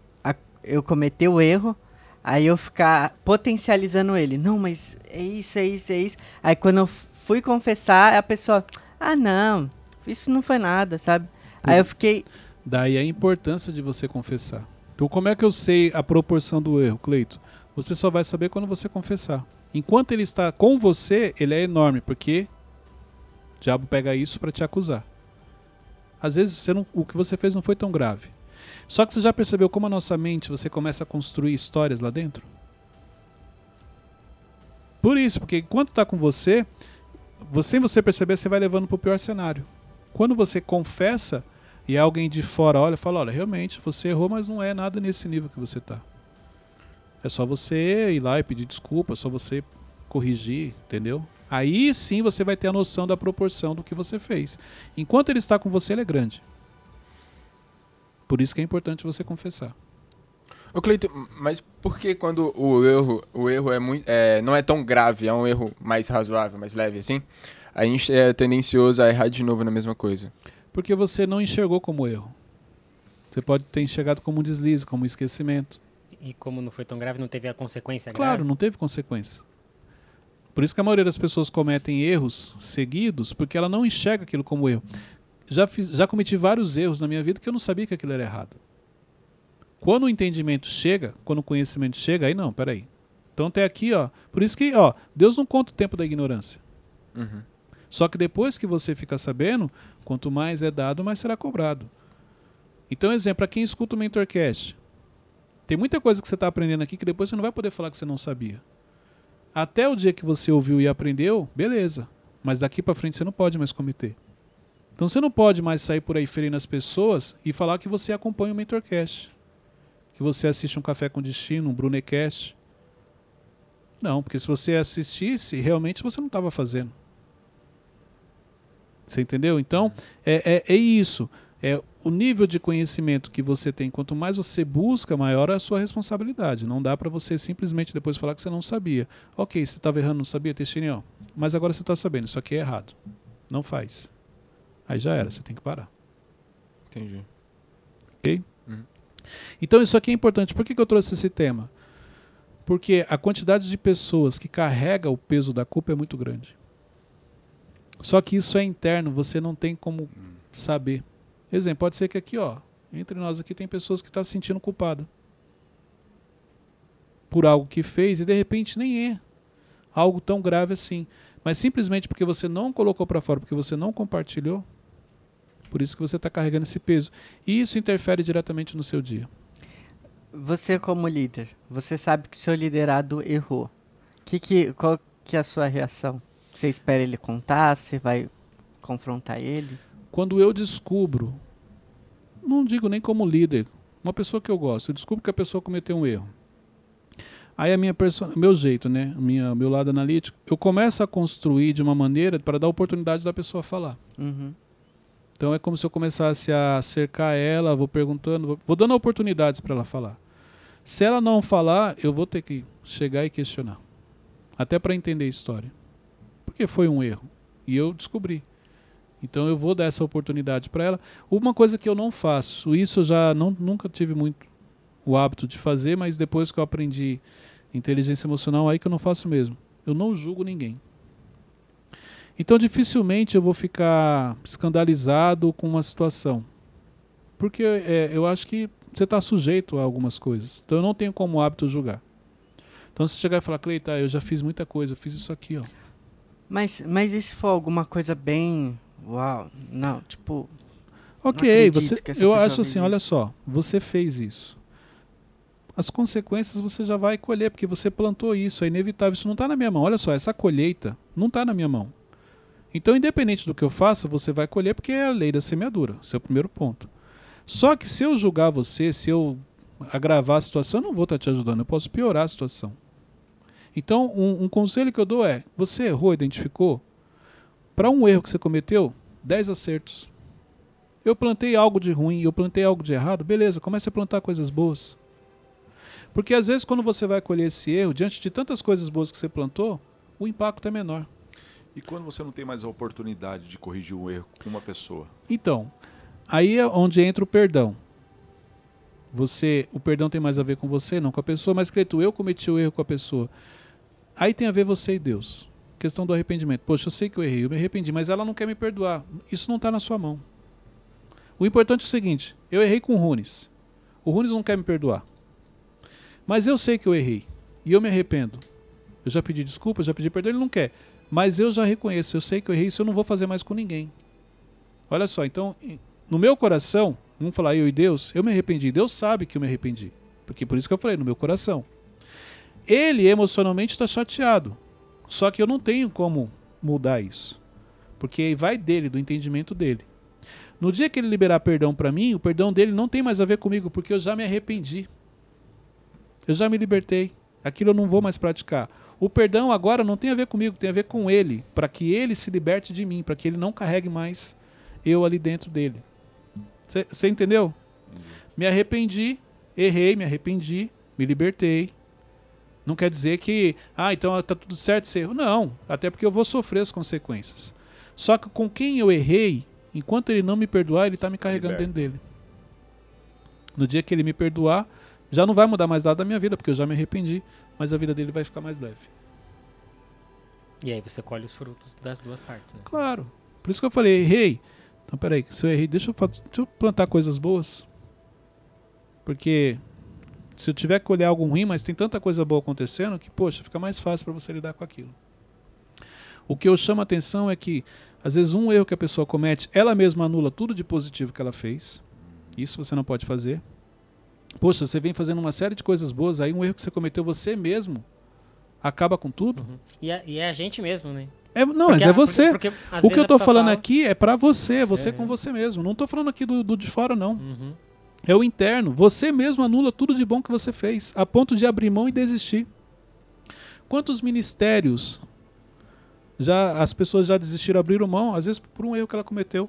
eu cometer o erro, aí eu ficar potencializando ele. Não, mas é isso, é isso, é isso. Aí quando eu fui confessar, a pessoa, ah não, isso não foi nada, sabe? Aí eu fiquei, Daí a importância de você confessar. Então como é que eu sei a proporção do erro, Cleito? Você só vai saber quando você confessar. Enquanto ele está com você, ele é enorme, porque o diabo pega isso para te acusar. Às vezes você não- o que você fez não foi tão grave. Só que você já percebeu como a nossa mente você começa a construir histórias lá dentro? Por isso, porque enquanto está com você, você, sem você perceber, você vai levando para o pior cenário. Quando você confessa e alguém de fora olha e fala: olha, realmente você errou, mas não é nada nesse nível que você está. É só você ir lá e pedir desculpa, é só você corrigir, entendeu? Aí sim você vai ter a noção da proporção do que você fez. Enquanto ele está com você, ele é grande. Por isso que é importante você confessar. Ô Cleiton, mas por que quando o erro, o erro é muito, é, não é tão grave, é um erro mais razoável, mais leve assim, a gente é tendencioso a errar de novo na mesma coisa? Porque você não enxergou como erro. Você pode ter enxergado como um deslize, como um esquecimento. E como não foi tão grave, não teve a consequência Claro, grave? não teve consequência. Por isso que a maioria das pessoas cometem erros seguidos, porque ela não enxerga aquilo como erro. Já, fiz, já cometi vários erros na minha vida que eu não sabia que aquilo era errado. Quando o entendimento chega, quando o conhecimento chega, aí não, peraí. Então até aqui, ó. Por isso que, ó, Deus não conta o tempo da ignorância. Uhum. Só que depois que você fica sabendo, quanto mais é dado, mais será cobrado. Então, exemplo, para quem escuta o Mentorcast, tem muita coisa que você está aprendendo aqui que depois você não vai poder falar que você não sabia. Até o dia que você ouviu e aprendeu, beleza. Mas daqui para frente você não pode mais cometer. Então você não pode mais sair por aí ferindo as pessoas e falar que você acompanha o Mentorcast. Que você assiste um Café com Destino, um Brunecast. Não, porque se você assistisse, realmente você não estava fazendo. Você entendeu? Então, é, é, é isso. É o nível de conhecimento que você tem. Quanto mais você busca, maior é a sua responsabilidade. Não dá para você simplesmente depois falar que você não sabia. Ok, você estava errando, não sabia, Teixeirinho. Mas agora você está sabendo. Isso aqui é errado. Não faz. Aí já era, você tem que parar. Entendi. Ok? Então isso aqui é importante. Por que, que eu trouxe esse tema? Porque a quantidade de pessoas que carrega o peso da culpa é muito grande. Só que isso é interno, você não tem como saber. Exemplo, pode ser que aqui, ó, entre nós aqui tem pessoas que estão tá se sentindo culpado por algo que fez e de repente nem é algo tão grave assim, mas simplesmente porque você não colocou para fora, porque você não compartilhou, por isso que você está carregando esse peso. E isso interfere diretamente no seu dia. Você como líder, você sabe que seu liderado errou. Que que, qual que é a sua reação? Você espera ele contar? Você vai confrontar ele? Quando eu descubro, não digo nem como líder, uma pessoa que eu gosto, eu descubro que a pessoa cometeu um erro. Aí a minha persona, meu jeito, né, minha, meu lado analítico, eu começo a construir de uma maneira para dar oportunidade da pessoa falar. Uhum. Então é como se eu começasse a cercar ela, vou perguntando, vou, dando oportunidades para ela falar. Se ela não falar, eu vou ter que chegar e questionar, até para entender a história, porque foi um erro e eu descobri. Então eu vou dar essa oportunidade para ela. Uma coisa que eu não faço, isso eu já não, nunca tive muito o hábito de fazer, mas depois que eu aprendi inteligência emocional, aí que eu não faço mesmo. Eu não julgo ninguém. Então dificilmente eu vou ficar escandalizado com uma situação. Porque é, eu acho que você está sujeito a algumas coisas. Então eu não tenho como hábito julgar. Então se chegar e falar, Cleita, eu já fiz muita coisa, eu fiz isso aqui, ó. Mas, mas e se for alguma coisa bem. Uau, não, tipo. Ok, acredito você, eu acho assim, isso. olha só, você fez isso. As consequências você já vai colher, porque você plantou isso, é inevitável, isso não está na minha mão. Olha só, essa colheita não está na minha mão. Então, independente do que eu faça, você vai colher, porque é a lei da semeadura, esse é o primeiro ponto. Só que se eu julgar você, se eu agravar a situação, eu não vou estar te ajudando, eu posso piorar a situação. Então, um, um conselho que eu dou é: você errou, identificou? Para um erro que você cometeu, 10 acertos. Eu plantei algo de ruim, eu plantei algo de errado, beleza, comece a plantar coisas boas. Porque às vezes, quando você vai colher esse erro, diante de tantas coisas boas que você plantou, o impacto é menor. E quando você não tem mais a oportunidade de corrigir um erro com uma pessoa? Então, aí é onde entra o perdão. Você, o perdão tem mais a ver com você, não com a pessoa, mas Creto, eu cometi o erro com a pessoa. Aí tem a ver você e Deus. Questão do arrependimento. Poxa, eu sei que eu errei, eu me arrependi, mas ela não quer me perdoar. Isso não está na sua mão. O importante é o seguinte: eu errei com o Runes. O Runes não quer me perdoar. Mas eu sei que eu errei. E eu me arrependo. Eu já pedi desculpa, já pedi perdão, ele não quer. Mas eu já reconheço, eu sei que eu errei, isso eu não vou fazer mais com ninguém. Olha só, então, no meu coração, vamos falar eu e Deus, eu me arrependi. Deus sabe que eu me arrependi. Porque por isso que eu falei, no meu coração. Ele emocionalmente está chateado. Só que eu não tenho como mudar isso. Porque vai dele, do entendimento dele. No dia que ele liberar perdão para mim, o perdão dele não tem mais a ver comigo, porque eu já me arrependi. Eu já me libertei. Aquilo eu não vou mais praticar. O perdão agora não tem a ver comigo, tem a ver com ele, para que ele se liberte de mim, para que ele não carregue mais eu ali dentro dele. Você entendeu? Me arrependi, errei, me arrependi, me libertei. Não quer dizer que, ah, então tá tudo certo esse erro. Não, até porque eu vou sofrer as consequências. Só que com quem eu errei, enquanto ele não me perdoar, ele está me carregando Liberta. dentro dele. No dia que ele me perdoar, já não vai mudar mais nada da minha vida, porque eu já me arrependi, mas a vida dele vai ficar mais leve. E aí você colhe os frutos das duas partes, né? Claro. Por isso que eu falei, errei. Então, peraí, se eu errei, deixa eu, deixa eu plantar coisas boas. Porque se eu tiver que olhar algo ruim, mas tem tanta coisa boa acontecendo que, poxa, fica mais fácil para você lidar com aquilo. O que eu chamo a atenção é que, às vezes, um erro que a pessoa comete, ela mesma anula tudo de positivo que ela fez. Isso você não pode fazer. Poxa, você vem fazendo uma série de coisas boas, aí um erro que você cometeu você mesmo acaba com tudo. Uhum. E, é, e, é, a gente mesmo, né? É, não, porque mas é você. Porque, porque, o que eu tô falando fala... aqui é para você, é você é. com você mesmo. Não tô falando aqui do, do de fora, não. Uhum. É o interno. Você mesmo anula tudo de bom que você fez, a ponto de abrir mão e desistir. Quantos ministérios já as pessoas já desistiram, abriram mão, às vezes por um erro que ela cometeu.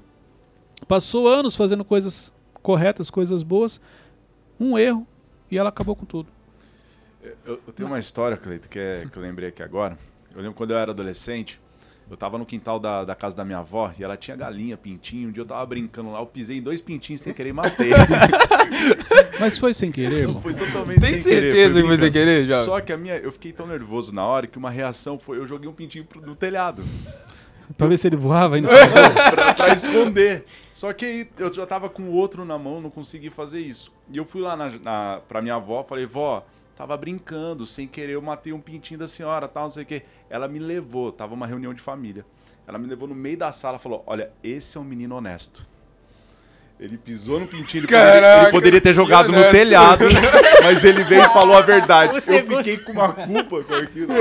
Passou anos fazendo coisas corretas, coisas boas, um erro e ela acabou com tudo. Eu, eu tenho uma história, Cleito, que, é, que eu lembrei aqui agora. Eu lembro quando eu era adolescente, eu tava no quintal da, da casa da minha avó e ela tinha galinha, pintinho. Um dia eu tava brincando lá, eu pisei em dois pintinhos sem querer e matei. Mas foi sem querer, irmão? Foi totalmente Tem sem querer. Tem certeza que foi sem querer, já? Só que a minha, eu fiquei tão nervoso na hora que uma reação foi, eu joguei um pintinho pro, no telhado. Pra ver se ele voava ainda. pra, pra esconder. Só que eu já tava com o outro na mão, não consegui fazer isso. E eu fui lá na, na, pra minha avó, falei, vó, tava brincando, sem querer eu matei um pintinho da senhora, tal, não sei o quê. Ela me levou, tava uma reunião de família. Ela me levou no meio da sala e falou: Olha, esse é um menino honesto. Ele pisou no pintinho, ele, Caraca, poderia, ele poderia ter jogado no telhado, mas ele veio e falou a verdade. Eu fiquei com uma culpa com aquilo.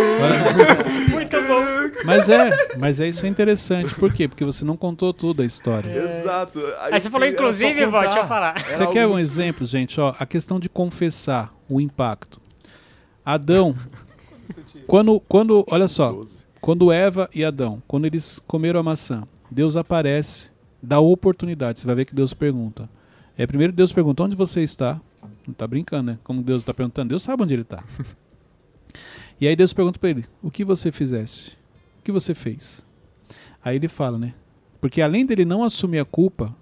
Muito bom. Mas é, mas é isso é interessante. Por quê? Porque você não contou tudo a história. É. Exato. Aí, Aí você falou, inclusive, vó, deixa eu falar. Você quer um exemplo, gente? Ó, a questão de confessar o impacto. Adão, quando, quando, olha só, quando Eva e Adão, quando eles comeram a maçã, Deus aparece, dá oportunidade. Você vai ver que Deus pergunta. É, primeiro Deus pergunta onde você está. Não está brincando, né? Como Deus está perguntando, Deus sabe onde ele está. e aí Deus pergunta para ele: O que você fizeste? O que você fez? Aí ele fala, né? Porque além dele não assumir a culpa,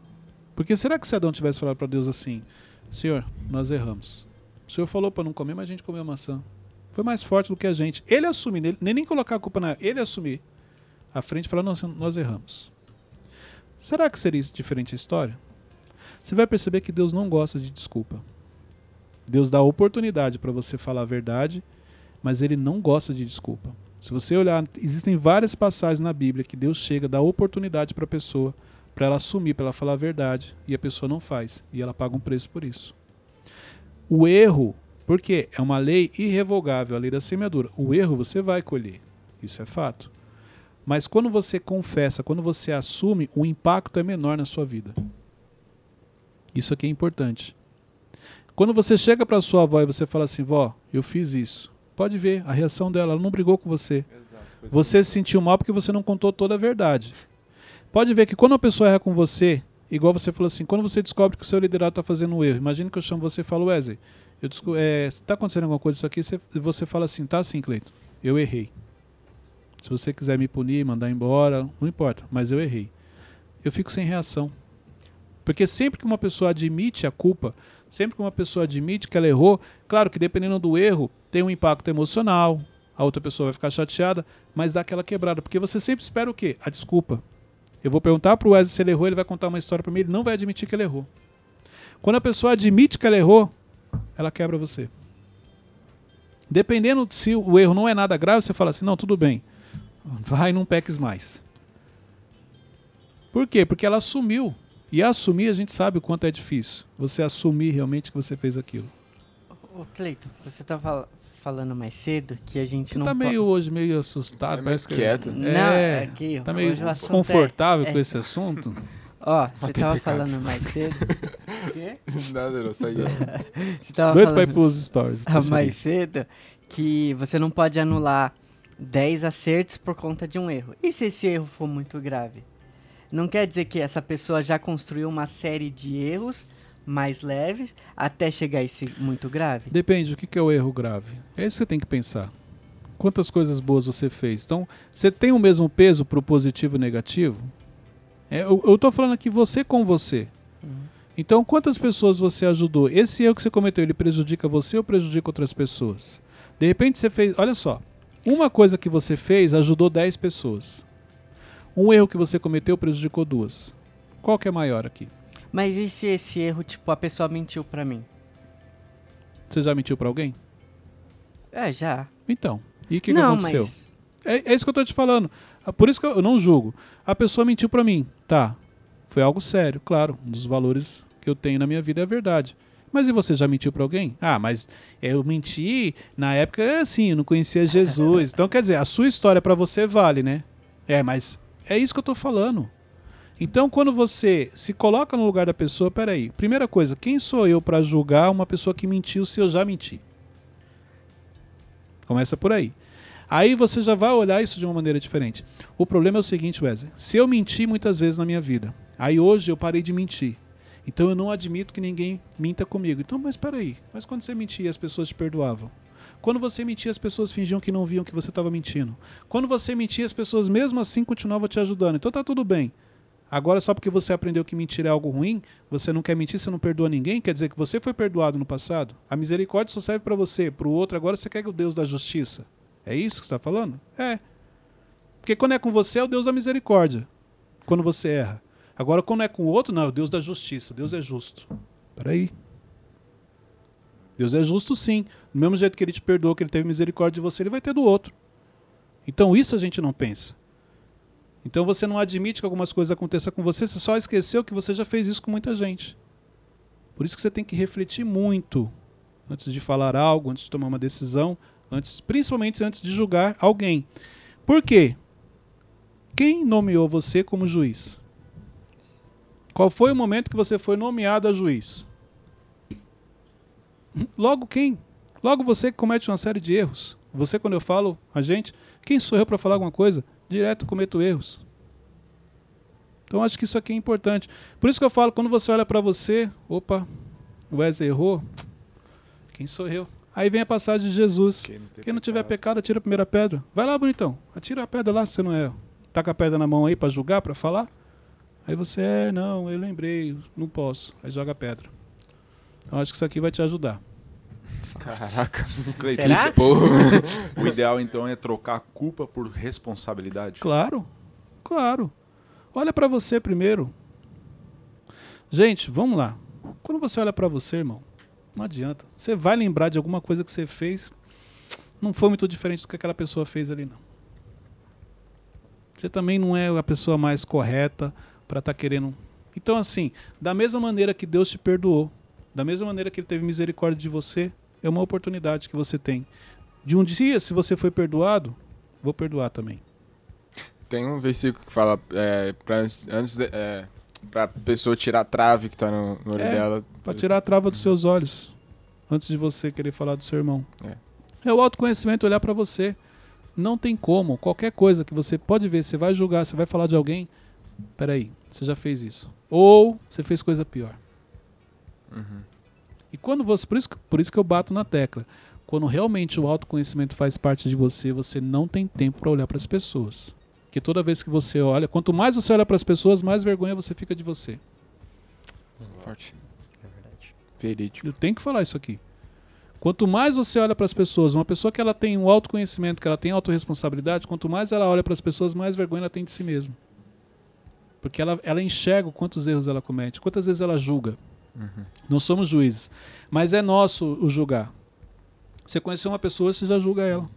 porque será que se Adão tivesse falado para Deus assim: Senhor, nós erramos. O Senhor falou para não comer, mas a gente comeu maçã foi mais forte do que a gente. Ele assumir, nem, nem colocar a culpa na ele assumir à frente falar, nós, nós erramos. Será que seria diferente a história? Você vai perceber que Deus não gosta de desculpa. Deus dá oportunidade para você falar a verdade, mas ele não gosta de desculpa. Se você olhar, existem várias passagens na Bíblia que Deus chega, dá oportunidade para a pessoa, para ela assumir, para ela falar a verdade, e a pessoa não faz, e ela paga um preço por isso. O erro porque é uma lei irrevogável, a lei da semeadura. O erro você vai colher. Isso é fato. Mas quando você confessa, quando você assume, o impacto é menor na sua vida. Isso aqui é importante. Quando você chega para sua avó e você fala assim, vó, eu fiz isso. Pode ver a reação dela, ela não brigou com você. Exato, você se sentiu mal porque você não contou toda a verdade. Pode ver que quando uma pessoa erra com você, igual você falou assim, quando você descobre que o seu liderado está fazendo um erro, imagina que eu chamo você e falo, Wesley, eu é, se está acontecendo alguma coisa isso aqui, você, você fala assim, tá assim, Cleiton, eu errei. Se você quiser me punir, mandar embora, não importa, mas eu errei. Eu fico sem reação. Porque sempre que uma pessoa admite a culpa, sempre que uma pessoa admite que ela errou, claro que dependendo do erro, tem um impacto emocional, a outra pessoa vai ficar chateada, mas dá aquela quebrada. Porque você sempre espera o quê? A desculpa. Eu vou perguntar para o Wesley se ele errou, ele vai contar uma história para mim, ele não vai admitir que ele errou. Quando a pessoa admite que ela errou, ela quebra você. Dependendo se o erro não é nada grave, você fala assim: não, tudo bem, vai, não peques mais. Por quê? Porque ela assumiu. E assumir, a gente sabe o quanto é difícil. Você assumir realmente que você fez aquilo. Ô, Cleiton, você está fal falando mais cedo que a gente Você não tá meio hoje meio assustado, É parece que quieto. Não, É, aqui, tá meio assunto desconfortável é- com é- esse assunto. Ó, você Bater tava pecado. falando mais cedo. Quê? Nada, não, sai Você tava Doido pra ir falando pros stories. mais cedo que você não pode anular 10 acertos por conta de um erro. E se esse erro for muito grave? Não quer dizer que essa pessoa já construiu uma série de erros mais leves até chegar a esse muito grave? Depende, o que é o erro grave? É isso que você tem que pensar. Quantas coisas boas você fez? Então, você tem o mesmo peso pro positivo e negativo? É, eu, tô falando aqui você com você. Então, quantas pessoas você ajudou? Esse erro que você cometeu, ele prejudica você ou prejudica outras pessoas? De repente você fez, olha só, uma coisa que você fez ajudou 10 pessoas. Um erro que você cometeu prejudicou duas. Qual que é maior aqui? Mas e se esse erro, tipo, a pessoa mentiu pra mim? Você já mentiu pra alguém? É, já. Então, e o que, que não, aconteceu? mas É, é isso que eu tô te falando. Ah, Por isso que eu eu não julgo. A pessoa mentiu pra mim. Tá. Foi algo sério, claro. Um dos valores que eu tenho na minha vida é a verdade. Mas e você já mentiu pra alguém? Ah, mas eu menti na época assim, eu não conhecia Jesus. Então, quer dizer, a sua história pra você vale, né? É, mas é isso que eu tô falando. Então, quando você se coloca no lugar da pessoa, peraí. Primeira coisa, quem sou eu pra julgar uma pessoa que mentiu se eu já menti? Começa por aí. Aí você já vai olhar isso de uma maneira diferente. O problema é o seguinte, Wesley. Se eu menti muitas vezes na minha vida, aí hoje eu parei de mentir. Então eu não admito que ninguém minta comigo. Então, mas peraí. Mas quando você mentia, as pessoas te perdoavam. Quando você mentia, as pessoas fingiam que não viam que você estava mentindo. Quando você mentia, as pessoas mesmo assim continuavam te ajudando. Então tá tudo bem. Agora, só porque você aprendeu que mentir é algo ruim, você não quer mentir, você não perdoa ninguém, quer dizer que você foi perdoado no passado? A misericórdia só serve para você, para o outro, agora você quer que o Deus da justiça. É isso que você está falando? É. Porque quando é com você, é o Deus da misericórdia. Quando você erra. Agora, quando é com o outro, não, é o Deus da justiça. Deus é justo. Peraí. Deus é justo sim. Do mesmo jeito que ele te perdoou, que ele teve misericórdia de você, ele vai ter do outro. Então isso a gente não pensa. Então você não admite que algumas coisas aconteçam com você, você só esqueceu que você já fez isso com muita gente. Por isso que você tem que refletir muito antes de falar algo, antes de tomar uma decisão, antes, principalmente antes de julgar alguém. Por quê? Quem nomeou você como juiz? Qual foi o momento que você foi nomeado a juiz? Logo quem? Logo você que comete uma série de erros. Você, quando eu falo a gente, quem sou eu para falar alguma coisa? Direto cometo erros. Então acho que isso aqui é importante. Por isso que eu falo, quando você olha para você, opa, o Wesley errou. Quem sou eu? Aí vem a passagem de Jesus. Quem não, Quem não tiver pecado. pecado, atira a primeira pedra. Vai lá, bonitão. Atira a pedra lá, se você não é. Tá com a pedra na mão aí para julgar, para falar. Aí você é, não, eu lembrei, não posso. Aí joga a pedra. Então acho que isso aqui vai te ajudar. Caraca. Cleiton, porra. O ideal então é trocar a culpa por responsabilidade. Claro, claro. Olha para você primeiro. Gente, vamos lá. Quando você olha para você, irmão, não adianta. Você vai lembrar de alguma coisa que você fez, não foi muito diferente do que aquela pessoa fez ali, não. Você também não é a pessoa mais correta para estar querendo. Então, assim, da mesma maneira que Deus te perdoou, da mesma maneira que Ele teve misericórdia de você, é uma oportunidade que você tem. De um dia, se você foi perdoado, vou perdoar também. Tem um versículo que fala é, pra, antes, de, é, pra pessoa tirar a trave que tá no, no olho É, dela. Pra tirar a trava dos seus olhos. Antes de você querer falar do seu irmão. É. É o autoconhecimento olhar pra você. Não tem como. Qualquer coisa que você pode ver, você vai julgar, você vai falar de alguém. Peraí, você já fez isso. Ou você fez coisa pior. Uhum. E quando você. Por isso, que- por isso que eu bato na tecla. Quando realmente o autoconhecimento faz parte de você, você não tem tempo pra olhar pras pessoas. Porque toda vez que você olha, quanto mais você olha pras pessoas, mais vergonha você fica de você. Forte. É verdade. Verídico. Eu tenho que falar isso aqui. Quanto mais você olha para as pessoas, uma pessoa que ela tem um autoconhecimento, que ela tem autorresponsabilidade, quanto mais ela olha para as pessoas, mais vergonha ela tem de si mesma. Porque ela, ela enxerga quantos erros ela comete, quantas vezes ela julga. Uhum. Não somos juízes, mas é nosso o julgar. Você conheceu uma pessoa, você já julga ela.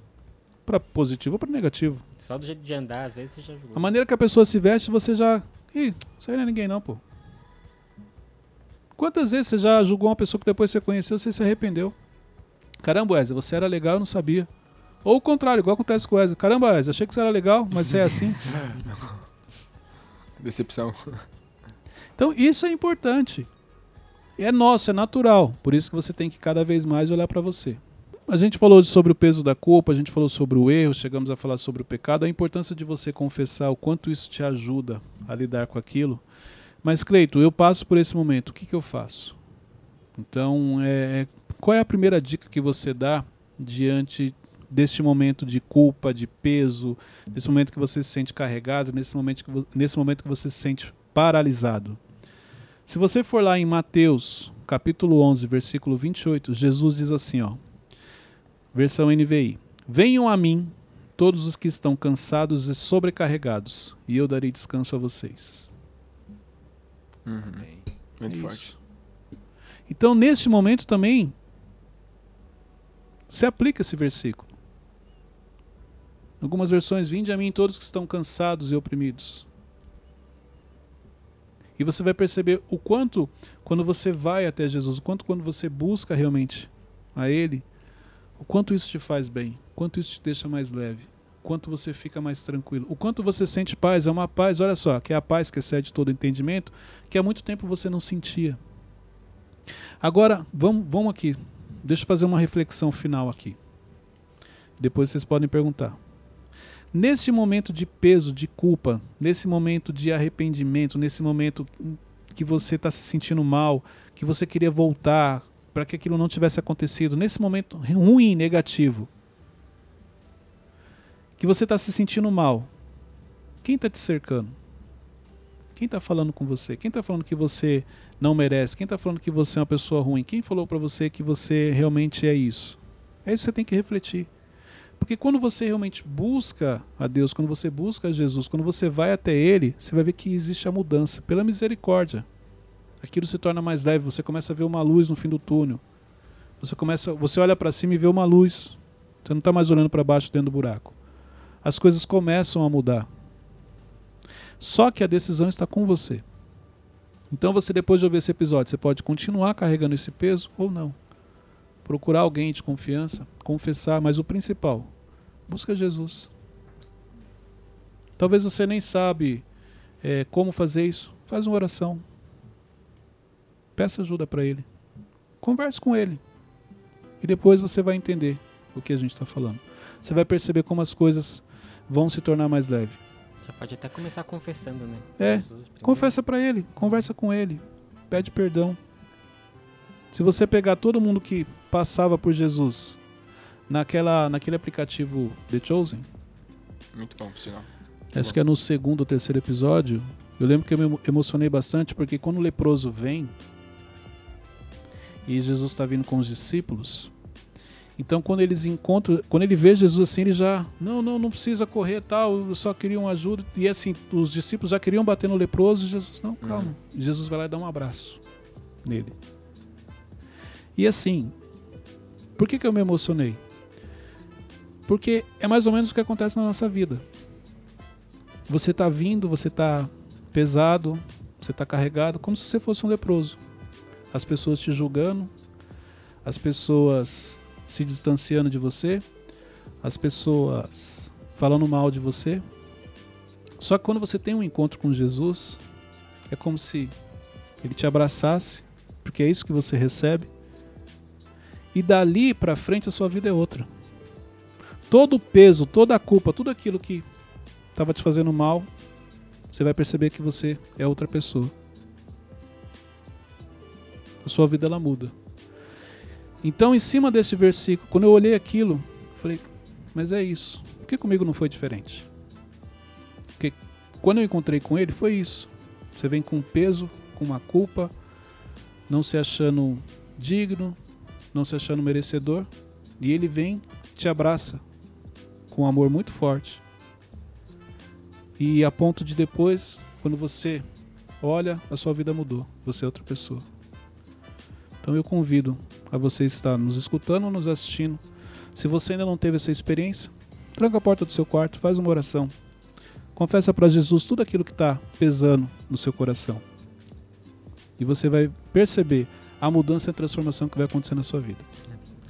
Para positivo ou para negativo. Só do jeito de andar, às vezes você já jogou. A maneira que a pessoa se veste, você já. Ih, isso aí não é ninguém não, pô. Quantas vezes você já julgou uma pessoa que depois você conheceu, você se arrependeu? Caramba, Wesley, você era legal, eu não sabia. Ou o contrário, igual acontece com o Wesley. Caramba, Wesley, achei que você era legal, mas você é assim. Decepção. Então isso é importante. É nosso, é natural. Por isso que você tem que cada vez mais olhar para você. A gente falou sobre o peso da culpa, a gente falou sobre o erro, chegamos a falar sobre o pecado, a importância de você confessar o quanto isso te ajuda a lidar com aquilo. Mas, Cleito, eu passo por esse momento, o que, que eu faço? Então, é, qual é a primeira dica que você dá diante deste momento de culpa, de peso, nesse momento que você se sente carregado, nesse momento que, nesse momento que você se sente paralisado? Se você for lá em Mateus, capítulo 11, versículo 28, Jesus diz assim, ó, versão NVI: Venham a mim todos os que estão cansados e sobrecarregados, e eu darei descanso a vocês. Uhum. Muito É forte. Então, neste momento também, se aplica esse versículo. Algumas versões, vinde a mim todos que estão cansados e oprimidos. E você vai perceber o quanto, quando você vai até Jesus, o quanto quando você busca realmente a Ele, o quanto isso te faz bem, o quanto isso te deixa mais leve, o quanto você fica mais tranquilo, o quanto você sente paz, é uma paz, olha só, que é a paz que excede todo entendimento, que há muito tempo você não sentia. Agora, vamos, vamos aqui, deixa eu fazer uma reflexão final aqui. Depois vocês podem perguntar. Nesse momento de peso, de culpa, nesse momento de arrependimento, nesse momento que você está se sentindo mal, que você queria voltar para que aquilo não tivesse acontecido, nesse momento ruim, negativo, que você está se sentindo mal, quem está te cercando? Quem está falando com você? Quem está falando que você não merece? Quem está falando que você é uma pessoa ruim? Quem falou para você que você realmente é isso? É isso que você tem que refletir. Porque quando você realmente busca a Deus, quando você busca Jesus, quando você vai até Ele, você vai ver que existe a mudança pela misericórdia. Aquilo se torna mais leve, você começa a ver uma luz no fim do túnel. Você começa, você olha para cima e vê uma luz. Você não está mais olhando para baixo dentro do buraco. As coisas começam a mudar. Só que a decisão está com você. Então você depois de ouvir esse episódio, você pode continuar carregando esse peso ou não. Procurar alguém de confiança, confessar, mas o principal, busca Jesus. Talvez você nem sabe é, como fazer isso. Faz uma oração. Peça ajuda para ele. Converse com ele. E depois você vai entender o que a gente está falando. Você vai perceber como as coisas vão se tornar mais leves. Já pode até começar confessando, né? É, Jesus. Confessa para ele, conversa com ele, pede perdão. Se você pegar todo mundo que passava por Jesus naquela, naquele aplicativo The Chosen, Muito bom, por sinal. acho que é no segundo ou terceiro episódio, eu lembro que eu me emo- emocionei bastante porque quando o leproso vem e Jesus está vindo com os discípulos, então quando eles encontram, quando ele vê Jesus assim, ele já, não, não, não precisa correr tal, eu só queria uma ajuda. E assim, os discípulos já queriam bater no leproso, e Jesus, não, calma. Jesus vai lá e dá um abraço nele. E assim, por que, que eu me emocionei? Porque é mais ou menos o que acontece na nossa vida. Você está vindo, você está pesado, você está carregado, como se você fosse um leproso. As pessoas te julgando, as pessoas se distanciando de você, as pessoas falando mal de você. Só que quando você tem um encontro com Jesus, é como se ele te abraçasse, porque é isso que você recebe. E dali para frente a sua vida é outra. Todo o peso, toda a culpa, tudo aquilo que estava te fazendo mal, você vai perceber que você é outra pessoa. A sua vida ela muda. Então, em cima desse versículo, quando eu olhei aquilo, falei, mas é isso. Por que comigo não foi diferente? Porque quando eu encontrei com ele, foi isso. Você vem com peso, com uma culpa, não se achando digno, não se achando merecedor, e ele vem, te abraça com um amor muito forte. E a ponto de depois, quando você olha, a sua vida mudou. Você é outra pessoa. Então eu convido a você estar nos escutando ou nos assistindo. Se você ainda não teve essa experiência, tranca a porta do seu quarto, faz uma oração. Confessa para Jesus tudo aquilo que está pesando no seu coração. E você vai perceber a mudança e a transformação que vai acontecer na sua vida.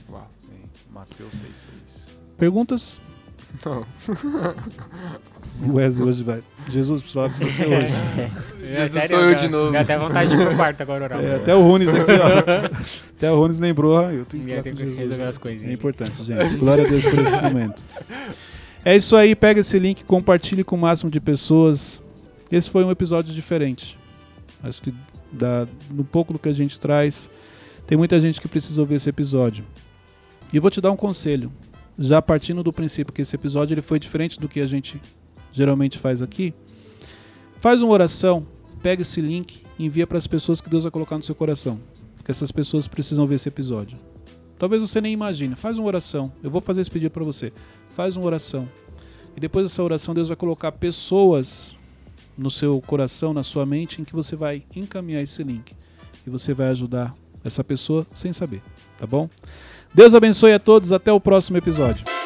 Uau. Bem, Mateus 6,6. Perguntas? Não. O Wesley hoje vai. Jesus, com você hoje. É, Jesus sou eu de novo. Dá até vontade de ir pro quarto agora orar. É, até o Runes aqui, ó. Até o Runes lembrou, ah, eu tenho que Ninguém falar tem com que Jesus. resolver as É coisinhas. importante, gente. Glória a Deus por esse momento. É isso aí, pega esse link, compartilhe com o máximo de pessoas. Esse foi um episódio diferente. Acho que dá, no pouco do que a gente traz, tem muita gente que precisa ouvir esse episódio. E vou te dar um conselho. Já partindo do princípio que esse episódio ele foi diferente do que a gente geralmente faz aqui, faz uma oração, pega esse link e envia para as pessoas que Deus vai colocar no seu coração. Porque essas pessoas precisam ver esse episódio. Talvez você nem imagine. Faz uma oração. Eu vou fazer esse pedido para você. Faz uma oração. E depois dessa oração, Deus vai colocar pessoas no seu coração, na sua mente, em que você vai encaminhar esse link. E você vai ajudar essa pessoa sem saber. Tá bom? Deus abençoe a todos. Até o próximo episódio.